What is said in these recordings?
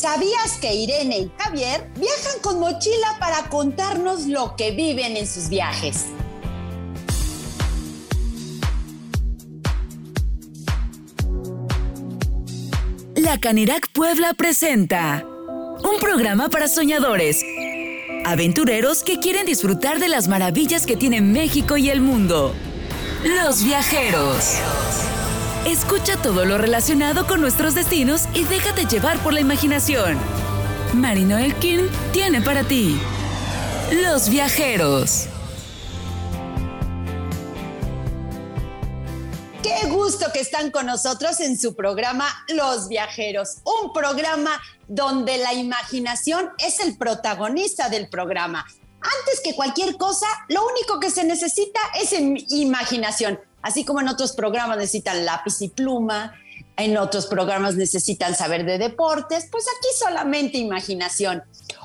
¿Sabías que Irene y Javier viajan con mochila para contarnos lo que viven en sus viajes? La Canirac Puebla presenta un programa para soñadores, aventureros que quieren disfrutar de las maravillas que tiene México y el mundo. Los viajeros. Escucha todo lo relacionado con nuestros destinos y déjate llevar por la imaginación. Marino Elkin tiene para ti Los Viajeros. Qué gusto que están con nosotros en su programa Los Viajeros, un programa donde la imaginación es el protagonista del programa. Antes que cualquier cosa, lo único que se necesita es imaginación. Así como en otros programas necesitan lápiz y pluma, en otros programas necesitan saber de deportes, pues aquí solamente imaginación.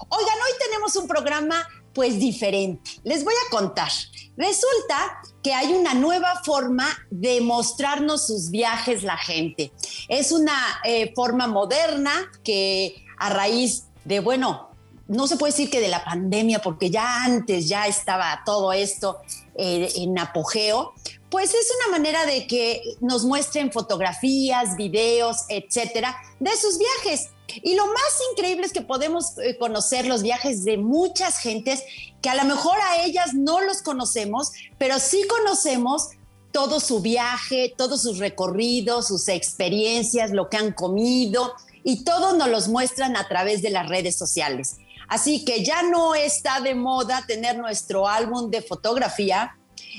Oigan, hoy tenemos un programa pues diferente. Les voy a contar. Resulta que hay una nueva forma de mostrarnos sus viajes la gente. Es una eh, forma moderna que a raíz de, bueno, no se puede decir que de la pandemia, porque ya antes ya estaba todo esto eh, en apogeo, pues es una manera de que nos muestren fotografías, videos, etcétera, de sus viajes. Y lo más increíble es que podemos eh, conocer los viajes de muchas gentes que a lo mejor a ellas no los conocemos, pero sí conocemos todo su viaje, todos sus recorridos, sus experiencias, lo que han comido y todo nos los muestran a través de las redes sociales. Así que ya no está de moda tener nuestro álbum de fotografía,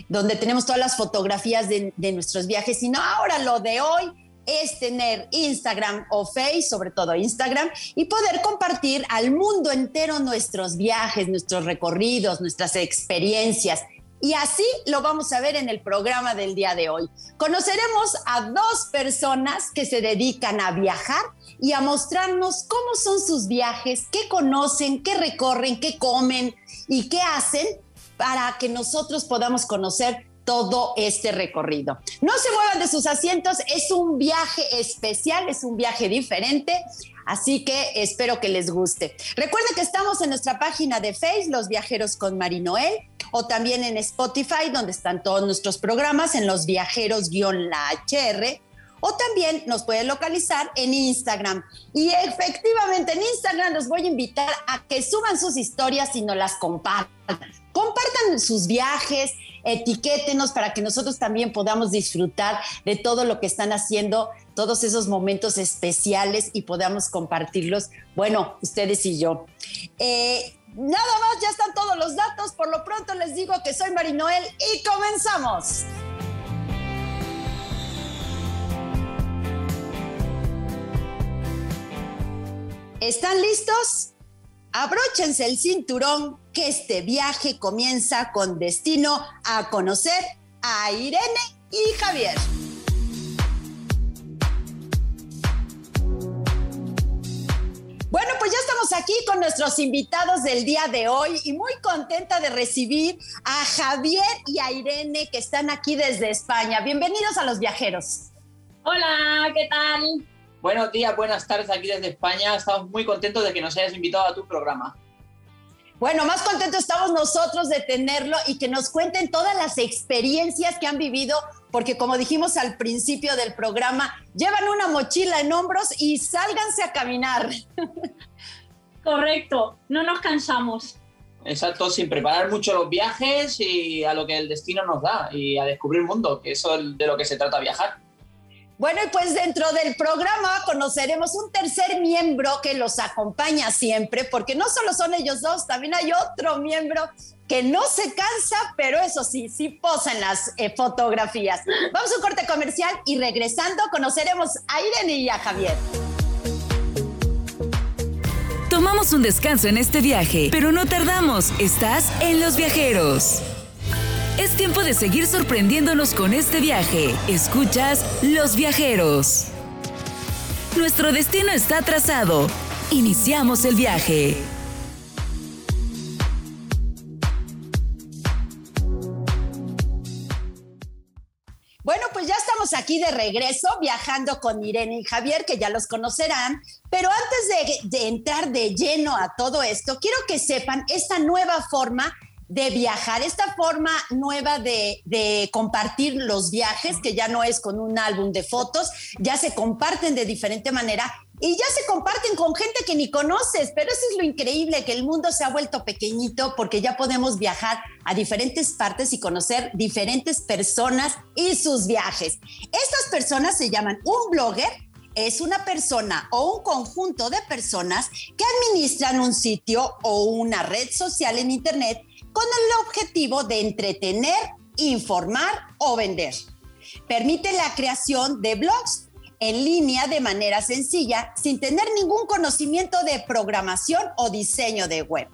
donde tenemos todas las fotografías de, nuestros viajes, sino ahora lo de hoy es tener Instagram o Face, sobre todo Instagram, y poder compartir al mundo entero nuestros viajes, nuestros recorridos, nuestras experiencias. Y así lo vamos a ver en el programa del día de hoy. Conoceremos a dos personas que se dedican a viajar y a mostrarnos cómo son sus viajes, qué conocen, qué recorren, qué comen y qué hacen para que nosotros podamos conocer todo este recorrido. No se muevan de sus asientos, es un viaje especial, es un viaje diferente, así que espero que les guste. Recuerden que estamos en nuestra página de Facebook, Los Viajeros con Marinoel, o también en Spotify, donde están todos nuestros programas, en Los Viajeros-la HR, o también nos pueden localizar en Instagram. Y efectivamente en Instagram los voy a invitar a que suban sus historias y nos las compartan. Compartan sus viajes, etiquétenos para que nosotros también podamos disfrutar de todo lo que están haciendo, todos esos momentos especiales y podamos compartirlos, bueno, ustedes y yo. Eh, nada más, ya están todos los datos. Por lo pronto les digo que soy Marinoel y comenzamos. ¿Están listos? Abróchense el cinturón que este viaje comienza con destino a conocer a Irene y Javier. Bueno, pues ya estamos aquí con nuestros invitados del día de hoy y muy contenta de recibir a Javier y a Irene que están aquí desde España. Bienvenidos a los viajeros. Hola, ¿qué tal? Buenos días, buenas tardes aquí desde España. Estamos muy contentos de que nos hayas invitado a tu programa. Bueno, más contentos estamos nosotros de tenerlo y que nos cuenten todas las experiencias que han vivido, porque como dijimos al principio del programa, llevan una mochila en hombros y sálganse a caminar. Correcto, no nos cansamos. Exacto, sin preparar mucho los viajes y a lo que el destino nos da y a descubrir el mundo, que eso es de lo que se trata viajar. Bueno, y pues dentro del programa conoceremos un tercer miembro que los acompaña siempre, porque no solo son ellos dos, también hay otro miembro que no se cansa, pero eso sí, sí posa en las eh, fotografías. Vamos a un corte comercial y regresando conoceremos a Irene y a Javier. Tomamos un descanso en este viaje, pero no tardamos. Estás en Los Viajeros. Es tiempo de seguir sorprendiéndonos con este viaje. Escuchas Los Viajeros. Nuestro destino está trazado. Iniciamos el viaje. Aquí de regreso viajando con Irene y Javier, que ya los conocerán, pero antes de, de entrar de lleno a todo esto, quiero que sepan esta nueva forma de viajar, esta forma nueva de, compartir los viajes, que ya no es con un álbum de fotos, ya se comparten de diferente manera y ya se comparten con gente que ni conoces, pero eso es lo increíble, que el mundo se ha vuelto pequeñito porque ya podemos viajar a diferentes partes y conocer diferentes personas y sus viajes. Estas personas se llaman un blogger es una persona o un conjunto de personas que administran un sitio o una red social en Internet con el objetivo de entretener, informar o vender. Permite la creación de blogs en línea de manera sencilla sin tener ningún conocimiento de programación o diseño de web.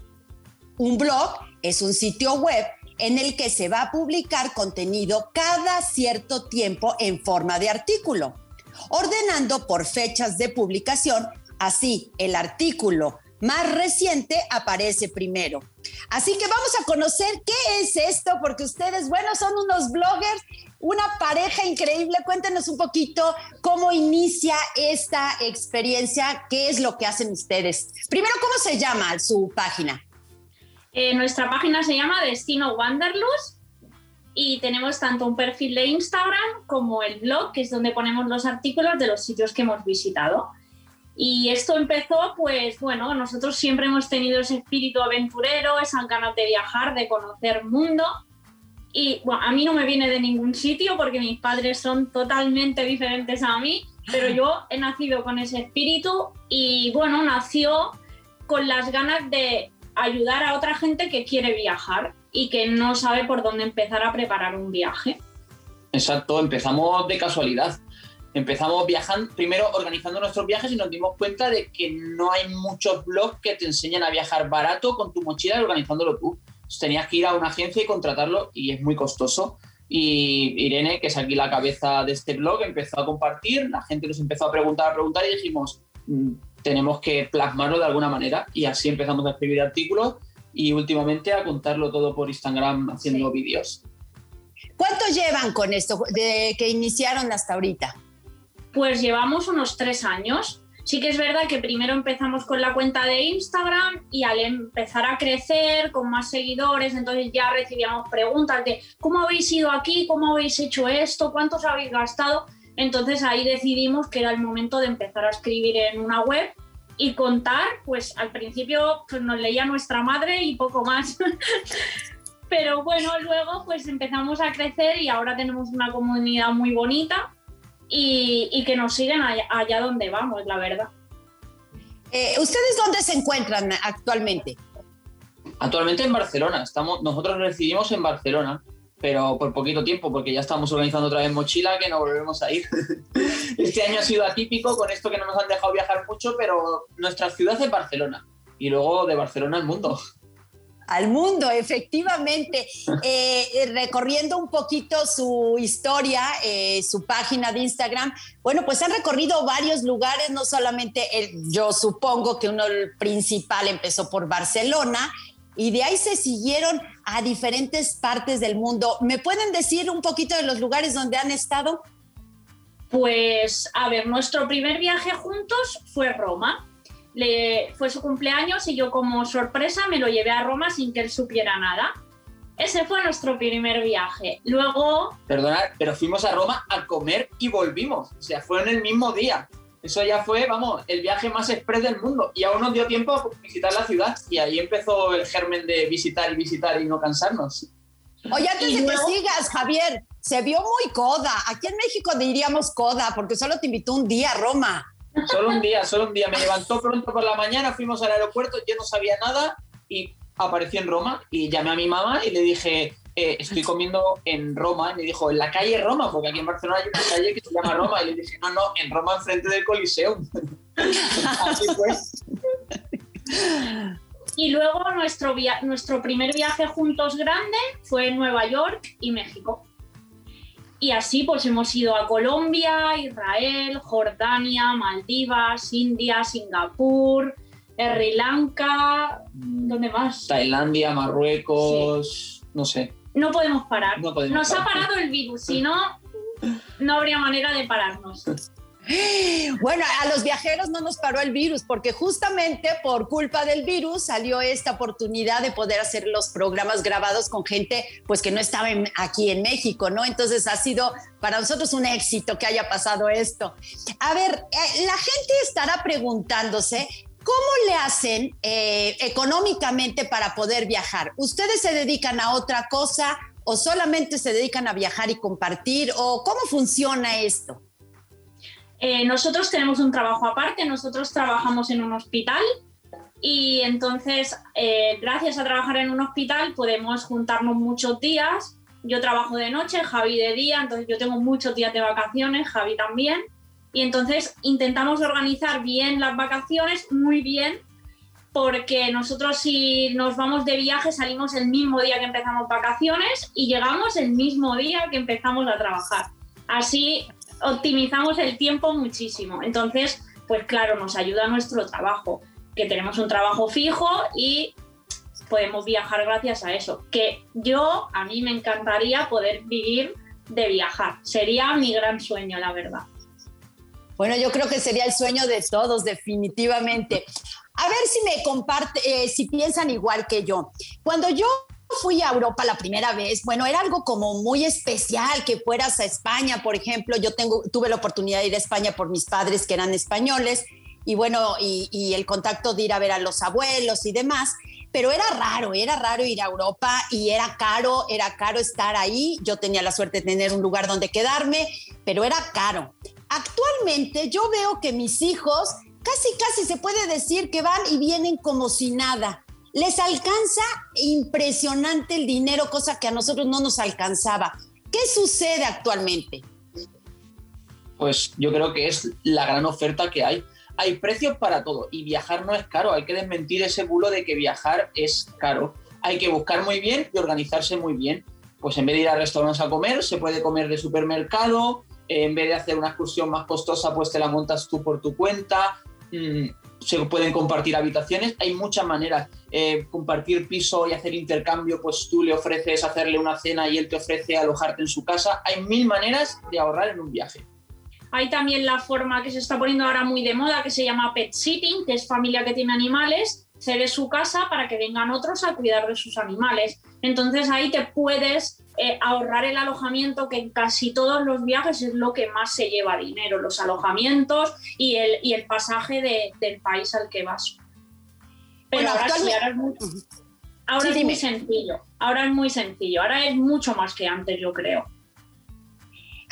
Un blog es un sitio web en el que se va a publicar contenido cada cierto tiempo en forma de artículo, ordenando por fechas de publicación, así el artículo más reciente aparece primero. Así que vamos a conocer qué es esto, porque ustedes, bueno, son unos bloggers, una pareja increíble. Cuéntenos un poquito cómo inicia esta experiencia, qué es lo que hacen ustedes. Primero, ¿cómo se llama su página? Eh, nuestra página se llama Destino Wanderlust y tenemos tanto un perfil de Instagram como el blog, que es donde ponemos los artículos de los sitios que hemos visitado. Y esto empezó, pues bueno, nosotros siempre hemos tenido ese espíritu aventurero, esas ganas de viajar, de conocer mundo. Y bueno, a mí no me viene de ningún sitio porque mis padres son totalmente diferentes a mí, pero yo he nacido con ese espíritu y bueno, nació con las ganas de ayudar a otra gente que quiere viajar y que no sabe por dónde empezar a preparar un viaje. Exacto, empezamos de casualidad empezamos viajando, primero organizando nuestros viajes y nos dimos cuenta de que no hay muchos blogs que te enseñan a viajar barato con tu mochila y organizándolo tú. tenías que ir a una agencia y contratarlo y es muy costoso. Y Irene, que es aquí la cabeza de este blog, empezó a compartir, la gente nos empezó a preguntar, a preguntar y dijimos, mm, tenemos que plasmarlo de alguna manera y así empezamos a escribir artículos y últimamente a contarlo todo por Instagram haciendo vídeos. ¿Cuánto llevan con esto de que iniciaron hasta ahorita? Pues llevamos unos tres años. Sí que es verdad que primero empezamos con la cuenta de Instagram y al empezar a crecer con más seguidores, entonces ya recibíamos preguntas de cómo habéis ido aquí, cómo habéis hecho esto, cuántos habéis gastado. Entonces ahí decidimos que era el momento de empezar a escribir en una web y contar, pues al principio pues, nos leía nuestra madre y poco más. Pero bueno, luego pues empezamos a crecer y ahora tenemos una comunidad muy bonita y, que nos sigan allá, donde vamos, la verdad. Eh, ¿Ustedes dónde se encuentran actualmente? Actualmente en Barcelona. Estamos, nosotros residimos en Barcelona, pero por poquito tiempo, porque ya estamos organizando otra vez mochila que no volvemos a ir. este año ha sido atípico con esto que no nos han dejado viajar mucho, pero nuestra ciudad es Barcelona y luego de Barcelona al mundo al mundo, efectivamente. Eh, recorriendo un poquito su historia, eh, su página de Instagram, bueno, pues han recorrido varios lugares, no solamente, yo supongo que uno el principal empezó por Barcelona y de ahí se siguieron a diferentes partes del mundo. ¿Me pueden decir un poquito de los lugares donde han estado? Pues, a ver, nuestro primer viaje juntos fue Roma le, fue su cumpleaños y yo como sorpresa me lo llevé a Roma sin que él supiera nada. Ese fue nuestro primer viaje. Luego... Perdonad, pero fuimos a Roma a comer y volvimos. O sea, fue en el mismo día. Eso ya fue, vamos, el viaje más express del mundo. Y aún nos dio tiempo a visitar la ciudad y ahí empezó el germen de visitar y visitar y no cansarnos. Oye, antes de que sigas, Javier, se vio muy coda. Aquí en México diríamos coda porque solo te invitó un día a Roma. Solo un día, solo un día. Me levantó pronto por la mañana, fuimos al aeropuerto, yo no sabía nada y aparecí en Roma y llamé a mi mamá y le dije, eh, estoy comiendo en Roma. Y me dijo, en la calle Roma, porque aquí en Barcelona hay una calle que se llama Roma. Y le dije, no, no, en Roma, enfrente del Coliseum. Así fue. Y luego nuestro, nuestro primer viaje juntos grande fue en Nueva York y México. Y así pues hemos ido a Colombia, Israel, Jordania, Maldivas, India, Singapur, Sri Lanka, ¿dónde más? Tailandia, Marruecos, no sé. No podemos parar. Nos ha parado el virus, si no, no habría manera de pararnos. Bueno, a los viajeros no nos paró el virus, porque justamente por culpa del virus salió esta oportunidad de poder hacer los programas grabados con gente pues que no estaba aquí en México, ¿no? Entonces ha sido para nosotros un éxito que haya pasado esto. A ver, eh, la gente estará preguntándose ¿Cómo le hacen eh, económicamente para poder viajar? ¿Ustedes se dedican a otra cosa o solamente se dedican a viajar y compartir? ¿O cómo funciona esto? Eh, nosotros tenemos un trabajo aparte, nosotros trabajamos en un hospital y entonces eh, gracias a trabajar en un hospital podemos juntarnos muchos días. Yo trabajo de noche, Javi de día, entonces yo tengo muchos días de vacaciones, Javi también. Y entonces intentamos organizar bien las vacaciones, muy bien, porque nosotros si nos vamos de viaje salimos el mismo día que empezamos vacaciones y llegamos el mismo día que empezamos a trabajar. Así optimizamos el tiempo muchísimo. Entonces, pues claro, nos ayuda nuestro trabajo, que tenemos un trabajo fijo y podemos viajar gracias a eso. Que yo, a mí me encantaría poder vivir de viajar. Sería mi gran sueño, la verdad. Bueno, yo creo que sería el sueño de todos, definitivamente. A ver si me comparte, eh, si piensan igual que yo. Cuando yo fui a Europa la primera vez, bueno, era algo como muy especial que fueras a España, por ejemplo. Yo tengo, tuve la oportunidad de ir a España por mis padres que eran españoles y bueno, y, el contacto de ir a ver a los abuelos y demás. Pero era raro, era raro ir a Europa y era caro, era caro estar ahí. Yo tenía la suerte de tener un lugar donde quedarme, pero era caro. Actualmente yo veo que mis hijos casi, casi se puede decir que van y vienen como si nada les alcanza impresionante el dinero, cosa que a nosotros no nos alcanzaba. ¿Qué sucede actualmente? Pues yo creo que es la gran oferta que hay. Hay precios para todo y viajar no es caro. Hay que desmentir ese bulo de que viajar es caro. Hay que buscar muy bien y organizarse muy bien. Pues en vez de ir a restaurantes a comer, se puede comer de supermercado. En vez de hacer una excursión más costosa, pues te la montas tú por tu cuenta. Mm, se pueden compartir habitaciones, hay muchas maneras. Eh, compartir piso y hacer intercambio, pues tú le ofreces hacerle una cena y él te ofrece alojarte en su casa. Hay mil maneras de ahorrar en un viaje. Hay también la forma que se está poniendo ahora muy de moda, que se llama pet sitting, que es familia que tiene animales, cede su casa para que vengan otros a cuidar de sus animales. Entonces ahí te puedes eh, ahorrar el alojamiento, que en casi todos los viajes es lo que más se lleva dinero, los alojamientos y el, y el pasaje del país al que vas. Pero ahora sí, ahora es, muy, ahora es muy sencillo, ahora es muy sencillo, ahora es mucho más que antes, yo creo.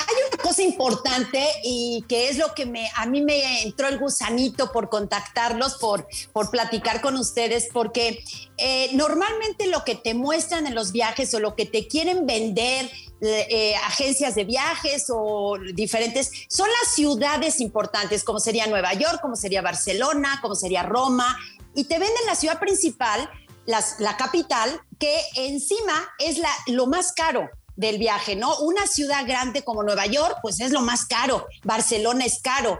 Hay una cosa importante y que es lo que me, a mí me entró el gusanito por contactarlos, por, por platicar con ustedes, porque eh, normalmente lo que te muestran en los viajes o lo que te quieren vender eh, agencias de viajes o diferentes, son las ciudades importantes, como sería Nueva York, como sería Barcelona, como sería Roma, y te venden la ciudad principal, la capital, que encima es la, lo más caro del viaje, ¿no? Una ciudad grande como Nueva York, pues es lo más caro, Barcelona es caro.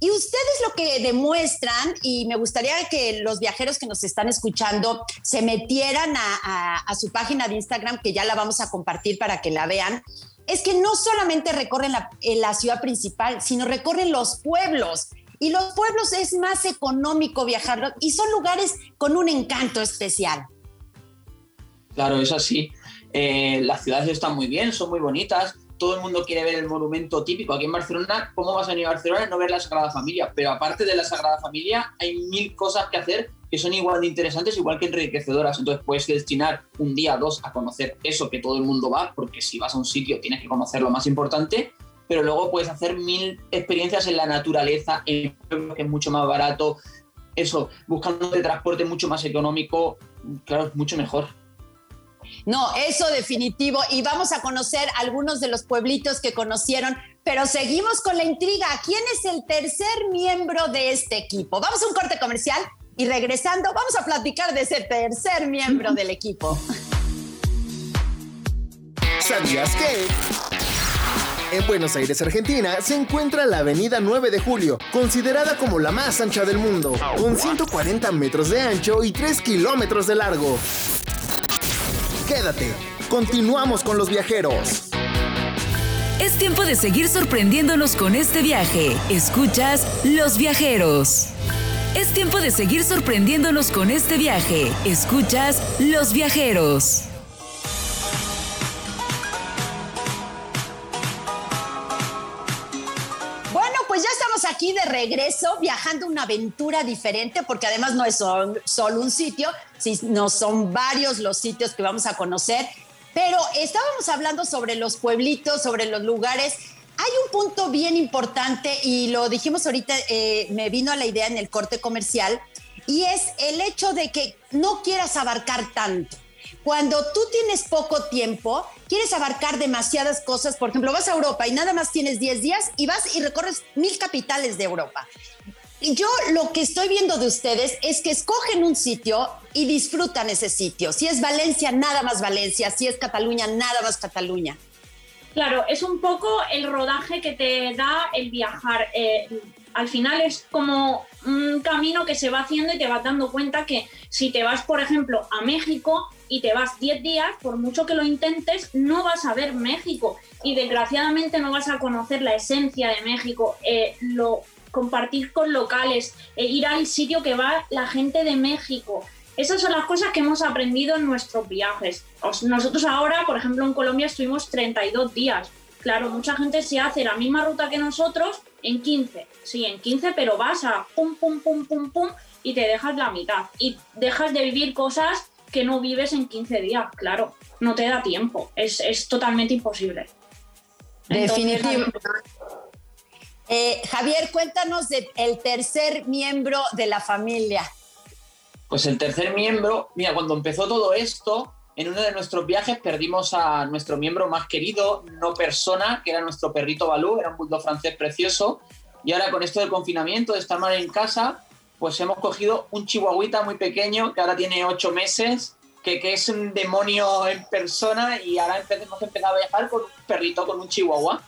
Y ustedes lo que demuestran, y me gustaría que los viajeros que nos están escuchando se metieran a, su página de Instagram, que ya la vamos a compartir para que la vean, es que no solamente recorren la, la ciudad principal, sino recorren los pueblos. Y los pueblos es más económico viajar y son lugares con un encanto especial. Claro, es así. Eh, las ciudades están muy bien, son muy bonitas, todo el mundo quiere ver el monumento típico. Aquí en Barcelona, ¿cómo vas a venir a Barcelona y no ver la Sagrada Familia? Pero aparte de la Sagrada Familia, hay mil cosas que hacer que son igual de interesantes, igual que enriquecedoras. Entonces puedes destinar un día, dos a conocer eso que todo el mundo va, porque si vas a un sitio tienes que conocer lo más importante, pero luego puedes hacer mil experiencias en la naturaleza, en que es mucho más barato. Eso, buscando transporte mucho más económico, claro, es mucho mejor. No, eso definitivo. Y vamos a conocer algunos de los pueblitos que conocieron, pero seguimos con la intriga. ¿Quién es el tercer miembro de este equipo? Vamos a un corte comercial y regresando vamos a platicar de ese tercer miembro del equipo. ¿Sabías que? En Buenos Aires, Argentina, se encuentra la Avenida 9 de Julio, considerada como la más ancha del mundo, con 140 metros de ancho y 3 kilómetros de largo. Quédate, continuamos con los viajeros. tiempo de seguir sorprendiéndonos con este viaje. Escuchas Los Viajeros. Es tiempo de seguir sorprendiéndonos con este viaje. Escuchas Los Viajeros. Aquí de regreso, viajando una aventura diferente, porque además no es solo un sitio, sino son varios los sitios que vamos a conocer. Pero estábamos hablando sobre los pueblitos, sobre los lugares. Hay un punto bien importante y lo dijimos ahorita, eh, me vino a la idea en el corte comercial, y es el hecho de que no quieras abarcar tanto. Cuando tú tienes poco tiempo, quieres abarcar demasiadas cosas. Por ejemplo, vas a Europa y nada más tienes 10 días y vas y recorres mil capitales de Europa. Y yo lo que estoy viendo de ustedes es que escogen un sitio y disfrutan ese sitio. Si es Valencia, nada más Valencia. Si es Cataluña, nada más Cataluña. Claro, es un poco el rodaje que te da el viajar. Eh, al final es como un camino que se va haciendo y te vas dando cuenta que si te vas, por ejemplo, a México y te vas 10 días, por mucho que lo intentes, no vas a ver México y desgraciadamente no vas a conocer la esencia de México, eh, lo compartir con locales, e ir al sitio que va la gente de México. Esas son las cosas que hemos aprendido en nuestros viajes. Nosotros ahora, por ejemplo, en Colombia estuvimos 32 días. Claro, mucha gente se hace la misma ruta que nosotros en 15. Sí, en 15, pero vas a pum, pum, pum, pum, pum y te dejas la mitad. Y dejas de vivir cosas que no vives en 15 días, claro. No te da tiempo. Es, es totalmente imposible. Definitivamente. Eh, Javier, cuéntanos del tercer miembro de la familia. Pues el tercer miembro, mira, cuando empezó todo esto, en uno de nuestros viajes perdimos a nuestro miembro más querido, no persona, que era nuestro perrito Balú, era un bulldog francés precioso. Y ahora con esto del confinamiento, de estar mal en casa, pues hemos cogido un chihuahuita muy pequeño, que ahora tiene ocho meses, que, que es un demonio en persona y ahora hemos empezado a viajar con un perrito, con un chihuahua.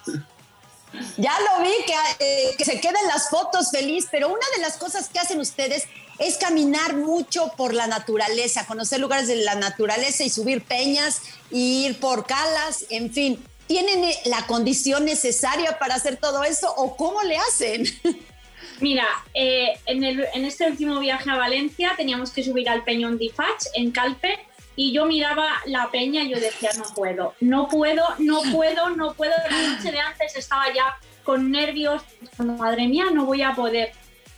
Ya lo vi, que, eh, que se queden las fotos feliz, pero una de las cosas que hacen ustedes es caminar mucho por la naturaleza, conocer lugares de la naturaleza y subir peñas, ir por calas, en fin. ¿Tienen eh, la condición necesaria para hacer todo eso o cómo le hacen? Mira, eh, en, el, en, este último viaje a Valencia teníamos que subir al Peñón de Fach en Calpe y yo miraba la peña y yo decía, no puedo, no puedo, no puedo, no puedo. La noche de antes estaba ya con nervios, madre mía, no voy a poder.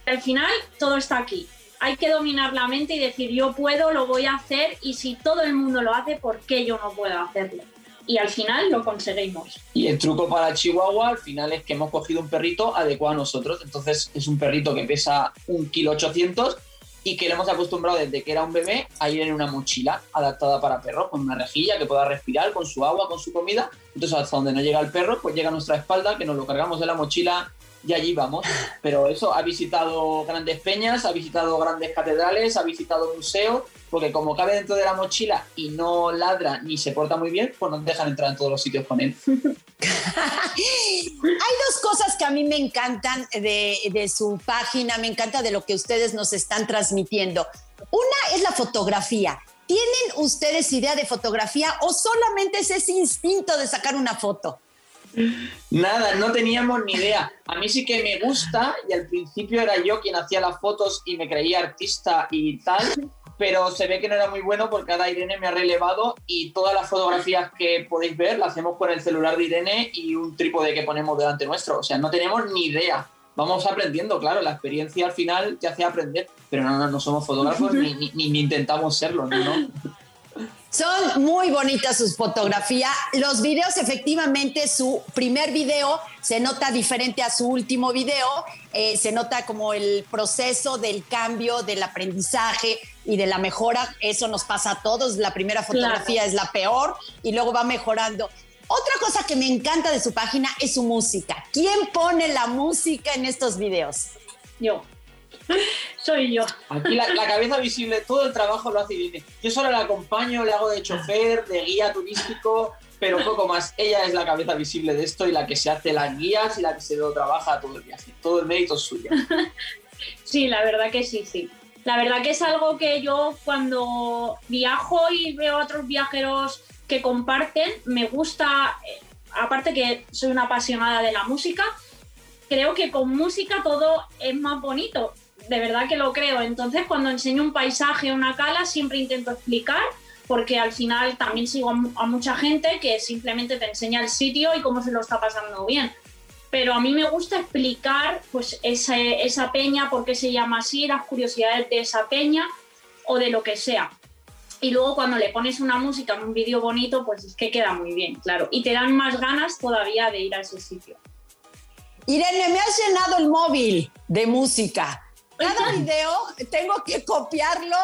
Al final todo está aquí. Hay que dominar la mente y decir, yo puedo, lo voy a hacer y si todo el mundo lo hace, ¿por qué yo no puedo hacerlo? Y al final lo conseguimos. Y el truco para Chihuahua al final es que hemos cogido un perrito adecuado a nosotros. Entonces es un perrito que pesa un kilo 800 y que le hemos acostumbrado desde que era un bebé a ir en una mochila adaptada para perro, con una rejilla que pueda respirar, con su agua, con su comida. Entonces, hasta donde no llega el perro, pues llega nuestra espalda, que nos lo cargamos de la mochila y allí vamos. Pero eso, ha visitado grandes peñas, ha visitado grandes catedrales, ha visitado museos, porque como cabe dentro de la mochila y no ladra ni se porta muy bien, pues nos dejan entrar en todos los sitios con él. Hay dos cosas que a mí me encantan de, de, su página, me encanta de lo que ustedes nos están transmitiendo. Una es la fotografía. ¿Tienen ustedes idea de fotografía o solamente es ese instinto de sacar una foto? Nada, no teníamos ni idea. A mí sí que me gusta y al principio era yo quien hacía las fotos y me creía artista y tal, pero se ve que no era muy bueno porque ahora Irene me ha relevado y todas las fotografías que podéis ver las hacemos con el celular de Irene y un trípode que ponemos delante nuestro. O sea, no tenemos ni idea. Vamos aprendiendo, claro, la experiencia al final te hace aprender, pero no, no, no somos fotógrafos ni, ni, ni, intentamos serlo, ¿no? Son muy bonitas sus fotografías. Los videos, efectivamente, su primer video se nota diferente a su último video. Eh, se nota como el proceso del cambio, del aprendizaje y de la mejora. Eso nos pasa a todos. La primera fotografía claro. es la peor y luego va mejorando. Otra cosa que me encanta de su página es su música. ¿Quién pone la música en estos videos? Yo. Soy yo. Aquí la, la, cabeza visible, todo el trabajo lo hace Irene. Yo solo la acompaño, le hago de chofer, de guía turístico, pero poco más. Ella es la cabeza visible de esto y la que se hace las guías y la que se lo trabaja todo el viaje. Todo el mérito es suyo. Sí, la verdad que sí, sí. La verdad que es algo que yo cuando viajo y veo a otros viajeros que comparten, me gusta aparte que soy una apasionada de la música, creo que con música todo es más bonito. De verdad que lo creo. Entonces, cuando enseño un paisaje, una cala, siempre intento explicar, porque al final también sigo a mucha gente que simplemente te enseña el sitio y cómo se lo está pasando bien pero a mí me gusta explicar pues esa, esa peña, por qué se llama así, las curiosidades de esa peña o de lo que sea. Y luego cuando le pones una música en un vídeo bonito, pues es que queda muy bien, claro. Y te dan más ganas todavía de ir a ese sitio. Irene, me has llenado el móvil de música. Cada video tengo que copiarlo,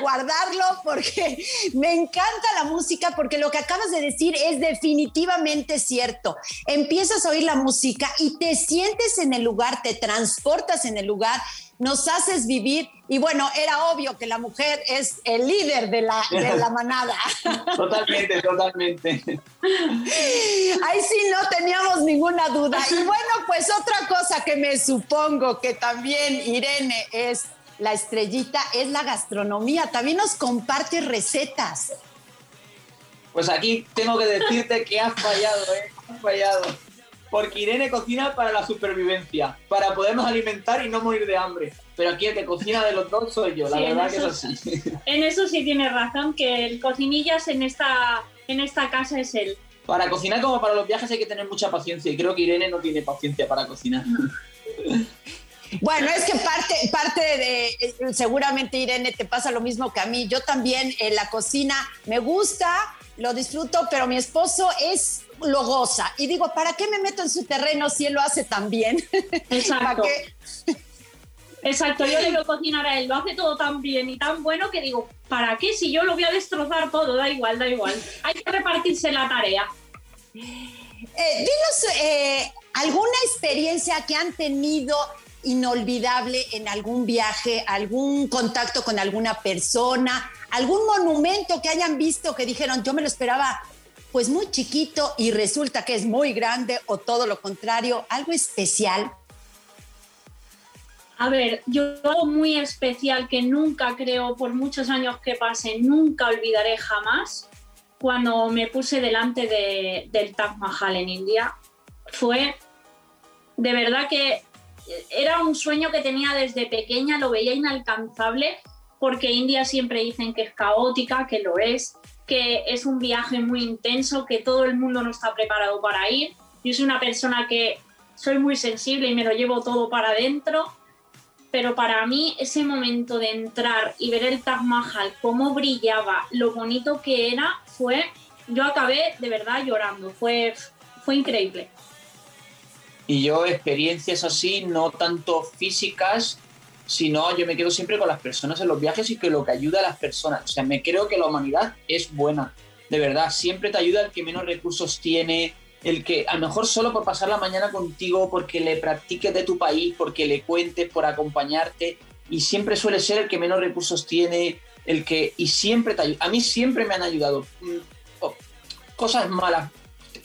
guardarlo, porque me encanta la música, porque lo que acabas de decir es definitivamente cierto. Empiezas a oír la música y te sientes en el lugar, te transportas en el lugar nos haces vivir. Y bueno, era obvio que la mujer es el líder de la, de la manada. Totalmente, totalmente. Ahí sí no teníamos ninguna duda. Y bueno, pues otra cosa que me supongo que también Irene es la estrellita es la gastronomía. También nos comparte recetas. Pues aquí tengo que decirte que has fallado, ¿eh? Has fallado porque Irene cocina para la supervivencia, para podernos alimentar y no morir de hambre. Pero aquí el que cocina de los dos soy yo, la verdad que es así. En eso sí tienes razón, que el cocinillas en esta, en esta casa es él. Para cocinar como para los viajes hay que tener mucha paciencia y creo que Irene no tiene paciencia para cocinar. Bueno, es que parte, parte de, eh, seguramente Irene te pasa lo mismo que a mí. Yo también en la cocina me gusta, lo disfruto, pero mi esposo es lo goza. Y digo, ¿para qué me meto en su terreno si él lo hace tan bien? Exacto. Exacto, yo le veo cocinar a él, lo hace todo tan bien y tan bueno que digo, ¿para qué? Si yo lo voy a destrozar todo, da igual, da igual. Hay que repartirse la tarea. Eh, dinos eh, alguna experiencia que han tenido inolvidable en algún viaje, algún contacto con alguna persona, algún monumento que hayan visto que dijeron, yo me lo esperaba pues muy chiquito y resulta que es muy grande o todo lo contrario, algo especial. A ver, yo algo muy especial que nunca creo, por muchos años que pasen, nunca olvidaré jamás, cuando me puse delante de, del Taj Mahal en India, fue de verdad que era un sueño que tenía desde pequeña, lo veía inalcanzable, porque India siempre dicen que es caótica, que lo es, que es un viaje muy intenso, que todo el mundo no está preparado para ir. Yo soy una persona que soy muy sensible y me lo llevo todo para adentro, pero para mí ese momento de entrar y ver el Taj Mahal, cómo brillaba, lo bonito que era, fue, yo acabé de verdad llorando, fue, fue increíble. Y yo experiencias así, no tanto físicas, si no, yo me quedo siempre con las personas en los viajes y que lo que ayuda a las personas. O sea, me creo que la humanidad es buena, de verdad. Siempre te ayuda el que menos recursos tiene, el que a lo mejor solo por pasar la mañana contigo, porque le practiques de tu país, porque le cuentes, por acompañarte. Y siempre suele ser el que menos recursos tiene, el que. Y siempre te ayuda. A mí siempre me han ayudado. Mm, oh, cosas malas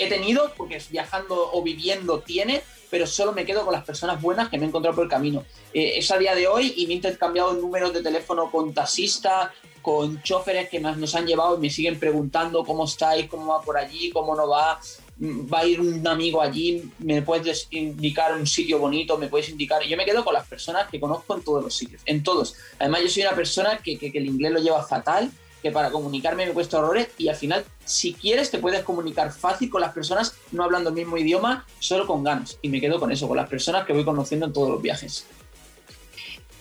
he tenido, porque viajando o viviendo tiene, pero solo me quedo con las personas buenas que me he encontrado por el camino. Eh, es a día de hoy y me he intercambiado números de teléfono con taxistas, con choferes que nos han llevado y me siguen preguntando cómo estáis, cómo va por allí, cómo no va. Va a ir un amigo allí, me puedes indicar un sitio bonito, me puedes indicar. Yo me quedo con las personas que conozco en todos los sitios, en todos. Además, yo soy una persona que, que el inglés lo lleva fatal que para comunicarme me cuesta horrores y al final, si quieres, te puedes comunicar fácil con las personas no hablando el mismo idioma, solo con ganas. Y me quedo con eso, con las personas que voy conociendo en todos los viajes.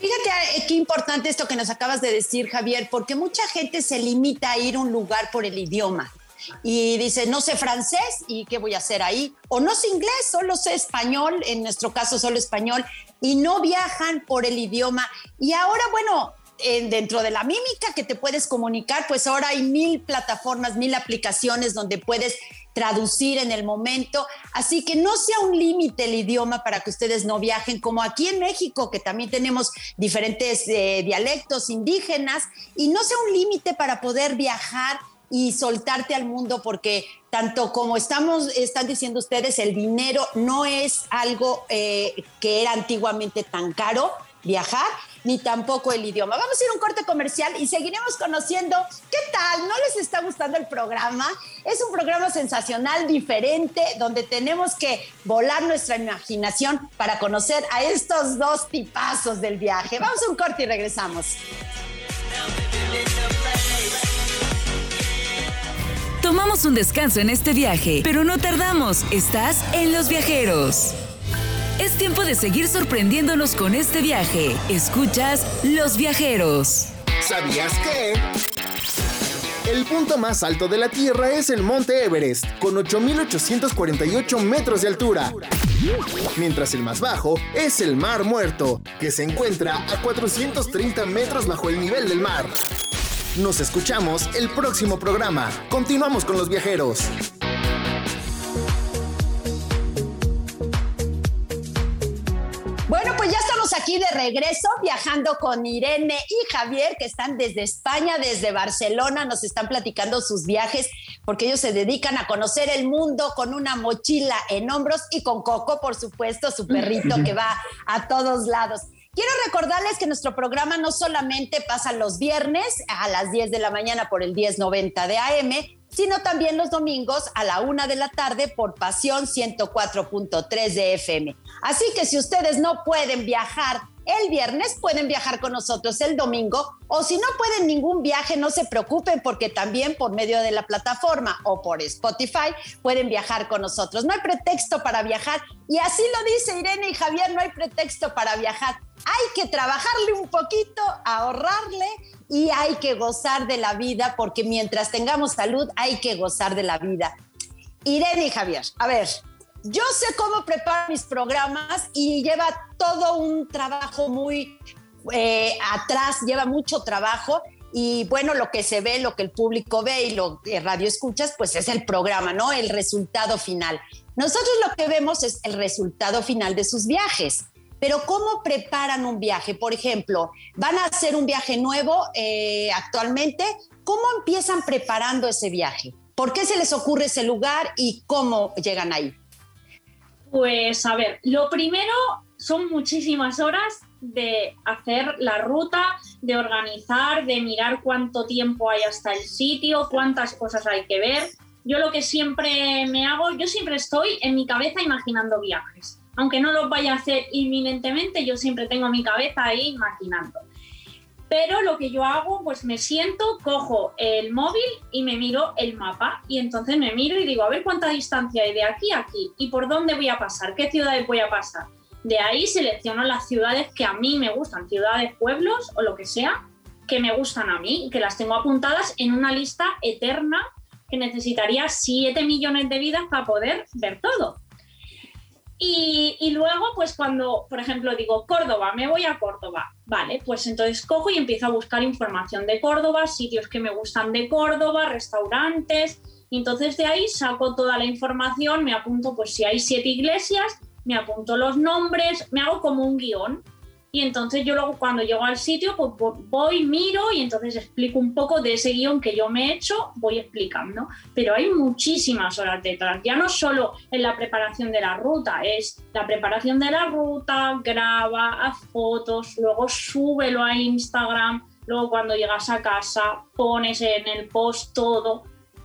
Fíjate eh, qué importante esto que nos acabas de decir, Javier, porque mucha gente se limita a ir a un lugar por el idioma y dice, no sé francés y qué voy a hacer ahí, o no sé inglés, solo sé español, en nuestro caso solo español, y no viajan por el idioma. Y ahora, bueno, dentro de la mímica que te puedes comunicar, pues ahora hay mil plataformas, mil aplicaciones donde puedes traducir en el momento. Así que no sea un límite el idioma para que ustedes no viajen, como aquí en México, que también tenemos diferentes eh, dialectos indígenas, y no sea un límite para poder viajar y soltarte al mundo porque tanto como estamos, están diciendo ustedes, el dinero no es algo eh, que era antiguamente tan caro viajar, ni tampoco el idioma. Vamos a ir a un corte comercial y seguiremos conociendo qué tal, ¿no les está gustando el programa? Es un programa sensacional, diferente, donde tenemos que volar nuestra imaginación para conocer a estos dos tipazos del viaje. Vamos a un corte y regresamos. Tomamos un descanso en este viaje, pero no tardamos. Estás en Los Viajeros. Es tiempo de seguir sorprendiéndonos con este viaje. Escuchas Los Viajeros. ¿Sabías que? El punto más alto de la Tierra es el Monte Everest, con 8.848 metros de altura. Mientras el más bajo es el Mar Muerto, que se encuentra a 430 metros bajo el nivel del mar. Nos escuchamos el próximo programa. Continuamos con los viajeros. De regreso viajando con Irene y Javier, que están desde España, desde Barcelona, nos están platicando sus viajes, porque ellos se dedican a conocer el mundo con una mochila en hombros y con Coco, por supuesto, su perrito que va a todos lados. Quiero recordarles que nuestro programa no solamente pasa los viernes a las 10 de la mañana por el 1090 de AM, sino también los domingos a la una de la tarde por Pasión 104.3 de FM. Así que si ustedes no pueden viajar el viernes, pueden viajar con nosotros el domingo o si no pueden ningún viaje, no se preocupen porque también por medio de la plataforma o por Spotify pueden viajar con nosotros. No hay pretexto para viajar y así lo dice Irene y Javier, no hay pretexto para viajar. Hay que trabajarle un poquito, ahorrarle y hay que gozar de la vida porque mientras tengamos salud hay que gozar de la vida. Irene y Javier, a ver, yo sé cómo preparo mis programas y lleva todo un trabajo muy eh, atrás, lleva mucho trabajo y bueno, lo que se ve, lo que el público ve y lo que radio escuchas, pues es el programa, ¿no? El resultado final. Nosotros lo que vemos es el resultado final de sus viajes. Pero ¿cómo preparan un viaje? Por ejemplo, van a hacer un viaje nuevo eh, actualmente. ¿Cómo empiezan preparando ese viaje? ¿Por qué se les ocurre ese lugar y cómo llegan ahí? Pues a ver, lo primero son muchísimas horas de hacer la ruta, de organizar, de mirar cuánto tiempo hay hasta el sitio, cuántas cosas hay que ver. Yo lo que siempre me hago, yo siempre estoy en mi cabeza imaginando viajes aunque no lo vaya a hacer inminentemente, yo siempre tengo mi cabeza ahí imaginando. Pero lo que yo hago, pues me siento, cojo el móvil y me miro el mapa. Y entonces me miro y digo, a ver cuánta distancia hay de aquí a aquí y por dónde voy a pasar, qué ciudades voy a pasar. De ahí selecciono las ciudades que a mí me gustan, ciudades, pueblos o lo que sea, que me gustan a mí y que las tengo apuntadas en una lista eterna que necesitaría 7 millones de vidas para poder ver todo. Y, luego, pues cuando, por ejemplo, digo Córdoba, me voy a Córdoba, vale, pues entonces cojo y empiezo a buscar información de Córdoba, sitios que me gustan de Córdoba, restaurantes, y entonces de ahí saco toda la información, me apunto, pues si hay siete iglesias, me apunto los nombres, me hago como un guion y entonces yo luego cuando llego al sitio, pues voy, miro y entonces explico un poco de ese guion que yo me he hecho, voy explicando. Pero hay muchísimas horas detrás, ya no solo en la preparación de la ruta, es la preparación de la ruta, graba, haz fotos, luego súbelo a Instagram, luego cuando llegas a casa pones en el post todo.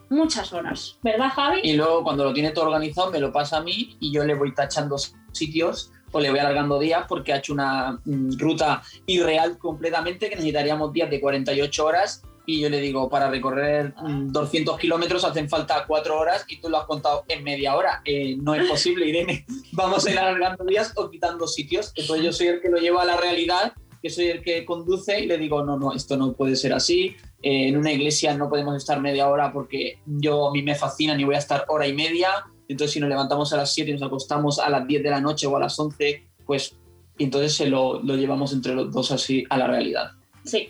Muchas horas, ¿verdad Javi? Y luego cuando lo tiene todo organizado me lo pasa a mí y yo le voy tachando sitios o le voy alargando días porque ha hecho una mm, ruta irreal completamente que necesitaríamos días de 48 horas y yo le digo, para recorrer 200 mm, kilómetros hacen falta 4 horas y tú lo has contado en media hora. Eh, no es posible, Irene. Vamos a ir alargando días o quitando sitios. Entonces yo soy el que lo lleva a la realidad, que soy el que conduce y le digo, no, no, esto no puede ser así. Eh, en una iglesia no podemos estar media hora porque yo a mí me fascina ni voy a estar hora y media entonces, si nos levantamos a las 7 y nos acostamos a las 10 de la noche o a las 11, pues entonces se lo, lo llevamos entre los dos así a la realidad. Sí,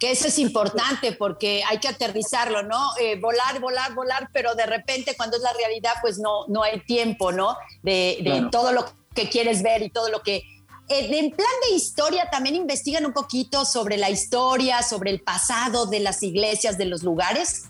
que eso es importante porque hay que aterrizarlo, ¿no? Eh, volar, volar, volar, pero de repente cuando es la realidad, pues no, no hay tiempo, ¿no? De, de todo lo que quieres ver y todo lo que... Eh, en plan de historia también investigan un poquito sobre la historia, sobre el pasado de las iglesias, de los lugares.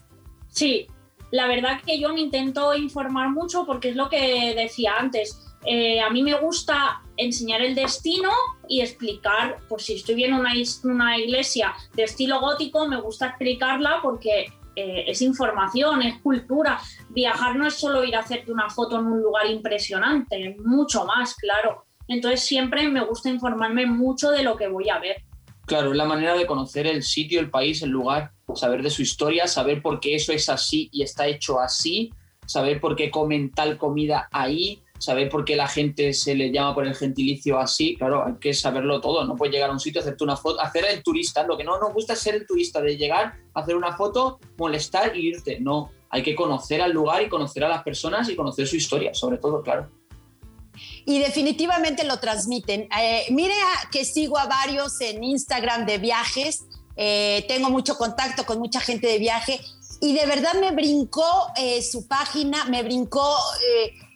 Sí, la verdad que yo me intento informar mucho porque es lo que decía antes. Eh, a mí me gusta enseñar el destino y explicar, pues si estoy viendo una, iglesia de estilo gótico, me gusta explicarla porque eh, es información, es cultura. Viajar no es solo ir a hacerte una foto en un lugar impresionante, mucho más, claro. Entonces siempre me gusta informarme mucho de lo que voy a ver. Claro, es la manera de conocer el sitio, el país, el lugar, saber de su historia, saber por qué eso es así y está hecho así, saber por qué comen tal comida ahí, saber por qué la gente se le llama por el gentilicio así, claro, hay que saberlo todo, no puedes llegar a un sitio, hacerte una foto, hacer el turista, lo que no nos gusta es ser el turista, de llegar, hacer una foto, molestar y irte, no, hay que conocer al lugar y conocer a las personas y conocer su historia, sobre todo, claro. Y definitivamente lo transmiten. Eh, mire que sigo a varios en Instagram de viajes, eh, tengo mucho contacto con mucha gente de viaje y de verdad me brincó eh, su página, me brincó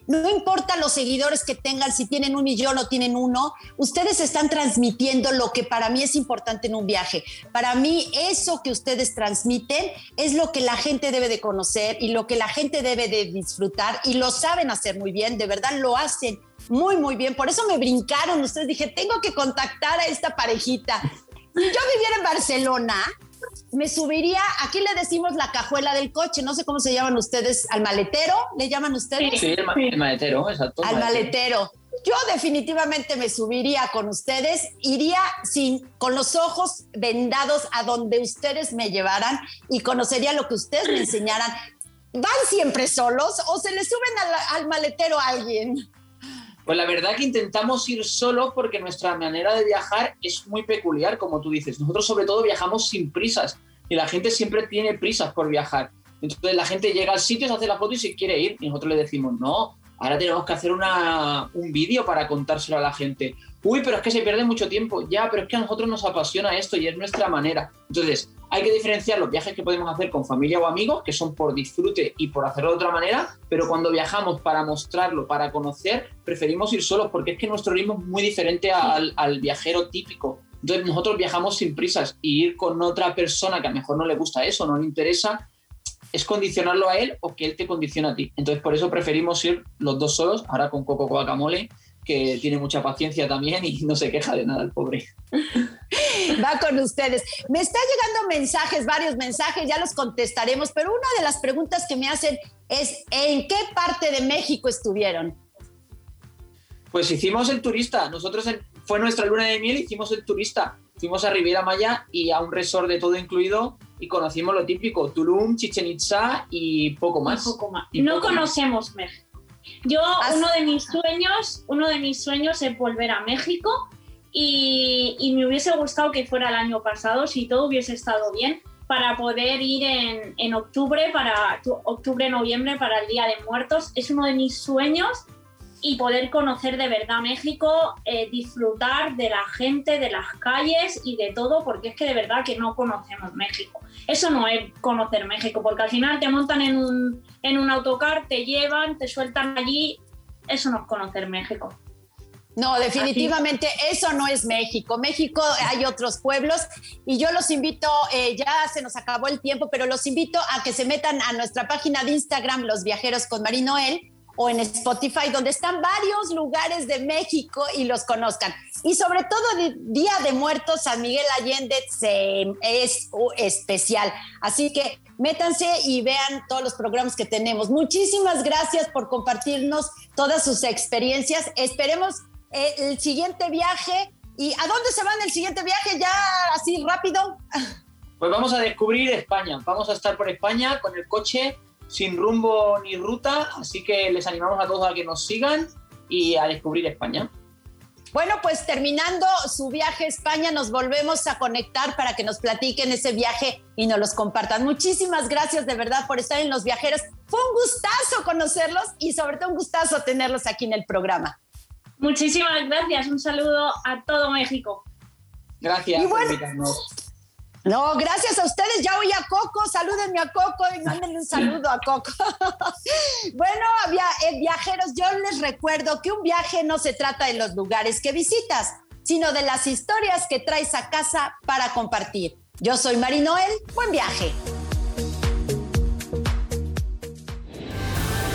no importa los seguidores que tengan, si tienen un millón o tienen uno, ustedes están transmitiendo lo que para mí es importante en un viaje. Para mí eso que ustedes transmiten es lo que la gente debe de conocer y lo que la gente debe de disfrutar y lo saben hacer muy bien, de verdad lo hacen muy, muy bien. Por eso me brincaron ustedes, dije, tengo que contactar a esta parejita. Si yo viviera en Barcelona, me subiría, aquí le decimos la cajuela del coche, no sé cómo se llaman ustedes, al maletero, ¿le llaman ustedes? Sí, el, maletero, exacto. Al maletero. Yo definitivamente me subiría con ustedes, iría sin, con los ojos vendados a donde ustedes me llevaran y conocería lo que ustedes me enseñaran. ¿Van siempre solos o se le suben al, maletero a alguien? Pues la verdad que intentamos ir solos porque nuestra manera de viajar es muy peculiar, como tú dices. Nosotros sobre todo viajamos sin prisas y la gente siempre tiene prisas por viajar. Entonces la gente llega al sitio, se hace la foto y se quiere ir. Y nosotros le decimos, no, ahora tenemos que hacer un vídeo para contárselo a la gente. Uy, pero es que se pierde mucho tiempo. Ya, pero es que a nosotros nos apasiona esto y es nuestra manera. Entonces, hay que diferenciar los viajes que podemos hacer con familia o amigos, que son por disfrute y por hacerlo de otra manera, pero cuando viajamos para mostrarlo, para conocer, preferimos ir solos porque es que nuestro ritmo es muy diferente al, al viajero típico. Entonces nosotros viajamos sin prisas y ir con otra persona que a lo mejor no le gusta eso, no le interesa, es condicionarlo a él o que él te condiciona a ti. Entonces por eso preferimos ir los dos solos, ahora con Coco Guacamole, que tiene mucha paciencia también y no se queja de nada el pobre. Va con ustedes. Me está llegando mensajes, varios mensajes, ya los contestaremos, pero una de las preguntas que me hacen es, ¿en qué parte de México estuvieron? Pues hicimos el turista. Nosotros fue nuestra luna de miel, hicimos el turista. Fuimos a Riviera Maya y a un resort de todo incluido y conocimos lo típico, Tulum, Chichen Itza y poco más. poco más. no conocemos México. Yo, uno de mis sueños, uno de mis sueños es volver a México y, y, me hubiese gustado que fuera el año pasado, si todo hubiese estado bien, para poder ir en, en octubre, para octubre, noviembre, para el Día de Muertos. Es uno de mis sueños y poder conocer de verdad México, eh, disfrutar de la gente, de las calles y de todo, porque es que de verdad que no conocemos México. Eso no es conocer México, porque al final te montan en un, en un autocar, te llevan, te sueltan allí, eso no es conocer México. No, definitivamente eso no es México. México hay otros pueblos y yo los invito, eh, ya se nos acabó el tiempo, pero los invito a que se metan a nuestra página de Instagram, Los Viajeros con Marinoel, o en Spotify, donde están varios lugares de México y los conozcan. Y sobre todo Día de Muertos, San Miguel Allende es especial. Así que métanse y vean todos los programas que tenemos. Muchísimas gracias por compartirnos todas sus experiencias. Esperemos eh, el siguiente viaje. ¿Y a dónde se van el siguiente viaje? Ya así rápido. Pues vamos a descubrir España. Vamos a estar por España con el coche sin rumbo ni ruta, así que les animamos a todos a que nos sigan y a descubrir España. Bueno, pues terminando su viaje a España, nos volvemos a conectar para que nos platiquen ese viaje y nos los compartan. Muchísimas gracias de verdad por estar en Los Viajeros. Fue un gustazo conocerlos y sobre todo un gustazo tenerlos aquí en el programa. Muchísimas gracias. Un saludo a todo México. Gracias por invitarnos. No, gracias a ustedes. Ya oí a Coco. Salúdenme a Coco y mándenle un saludo a Coco. bueno, eh, viajeros, yo les recuerdo que un viaje no se trata de los lugares que visitas, sino de las historias que traes a casa para compartir. Yo soy Mari Noel. Buen viaje.